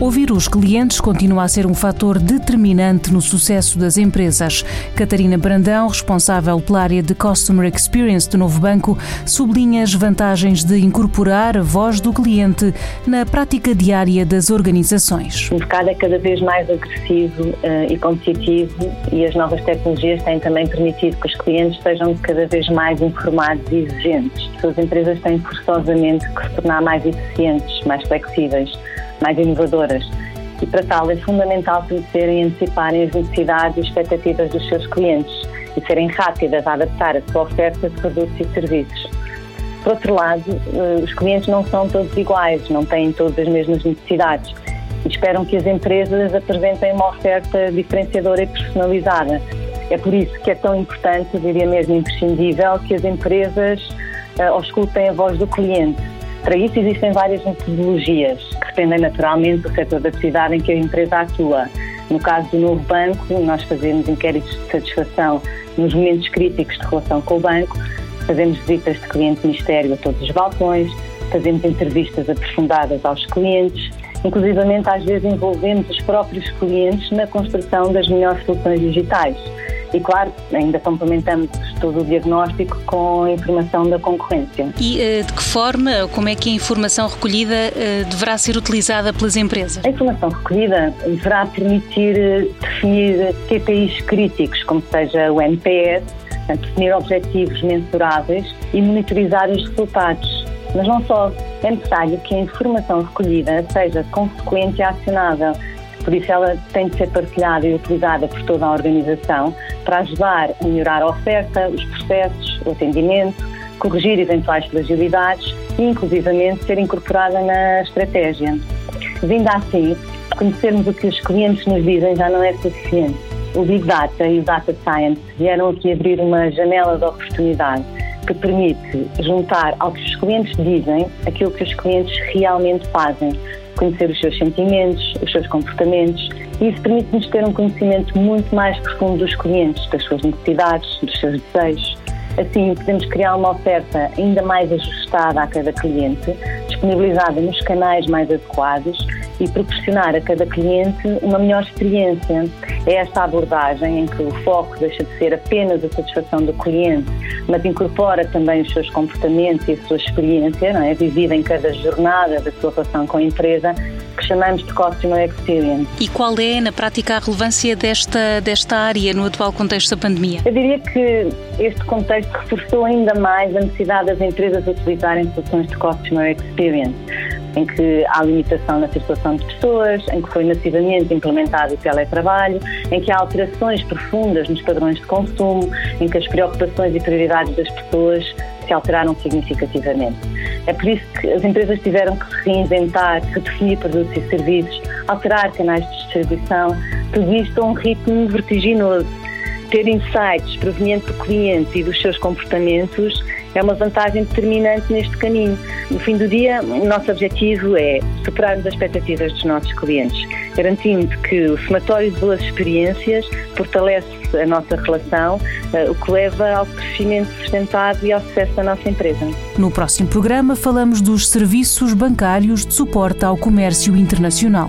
Ouvir os clientes continua a ser um fator determinante no sucesso das empresas. Catarina Brandão, responsável pela área de Customer Experience do novo banco, sublinha as vantagens de incorporar a voz do cliente na prática diária das organizações. O mercado é cada vez mais agressivo uh, e competitivo e as novas tecnologias têm também permitido que os clientes sejam cada vez mais informados e exigentes. As empresas têm forçosamente que se tornar mais eficientes, mais flexíveis mais inovadoras. E para tal é fundamental conhecerem e anteciparem as necessidades e expectativas dos seus clientes e serem rápidas a adaptar a sua oferta de produtos e serviços. Por outro lado, eh, os clientes não são todos iguais, não têm todas as mesmas necessidades e esperam que as empresas apresentem uma oferta diferenciadora e personalizada. É por isso que é tão importante, diria mesmo imprescindível, que as empresas uh, auscultem a voz do cliente para isso existem várias metodologias dependem naturalmente do setor da cidade em que a empresa atua. No caso do novo banco, nós fazemos inquéritos de satisfação nos momentos críticos de relação com o banco, fazemos visitas de cliente-ministério a todos os balcões, fazemos entrevistas aprofundadas aos clientes, inclusivamente às vezes envolvemos os próprios clientes na construção das melhores soluções digitais. E claro, ainda complementamos todo o diagnóstico com a informação da concorrência. E uh, de que forma, como é que a informação recolhida uh, deverá ser utilizada pelas empresas? A informação recolhida deverá permitir eh, definir KPIs críticos, como seja o NPS, definir objetivos mensuráveis e monitorizar os resultados. Mas não só, é necessário que a informação recolhida seja consequente e acionável por isso, ela tem de ser partilhada e utilizada por toda a organização para ajudar a melhorar a oferta, os processos, o atendimento, corrigir eventuais fragilidades e, inclusivamente, ser incorporada na estratégia. Vindo assim, conhecermos o que os clientes nos dizem já não é suficiente. O Big Data e o Data Science vieram aqui abrir uma janela de oportunidade que permite juntar ao que os clientes dizem aquilo que os clientes realmente fazem, conhecer os seus sentimentos, os seus comportamentos, e isso permite-nos ter um conhecimento muito mais profundo dos clientes, das suas necessidades, dos seus desejos. Assim, podemos criar uma oferta ainda mais ajustada a cada cliente, disponibilizada nos canais mais adequados e proporcionar a cada cliente uma melhor experiência. É esta abordagem em que o foco deixa de ser apenas a satisfação do cliente, mas incorpora também os seus comportamentos e a sua experiência, não é? vivida em cada jornada da sua relação com a empresa, que chamamos de Customer Experience. E qual é, na prática, a relevância desta, desta área no atual contexto da pandemia? Eu diria que este contexto reforçou ainda mais a necessidade das empresas utilizarem soluções de Customer Experience em que há limitação na circulação de pessoas, em que foi massivamente implementado o teletrabalho, em que há alterações profundas nos padrões de consumo, em que as preocupações e prioridades das pessoas se alteraram significativamente. É por isso que as empresas tiveram que reinventar, redefinir produtos e serviços, alterar canais de distribuição, tudo isto a um ritmo vertiginoso. Ter insights provenientes do cliente e dos seus comportamentos é uma vantagem determinante neste caminho. No fim do dia, o nosso objetivo é superarmos as expectativas dos nossos clientes, garantindo que o somatório de boas experiências fortalece a nossa relação, eh, o que leva ao crescimento sustentado e ao sucesso da nossa empresa. No próximo programa falamos dos serviços bancários de suporte ao comércio internacional.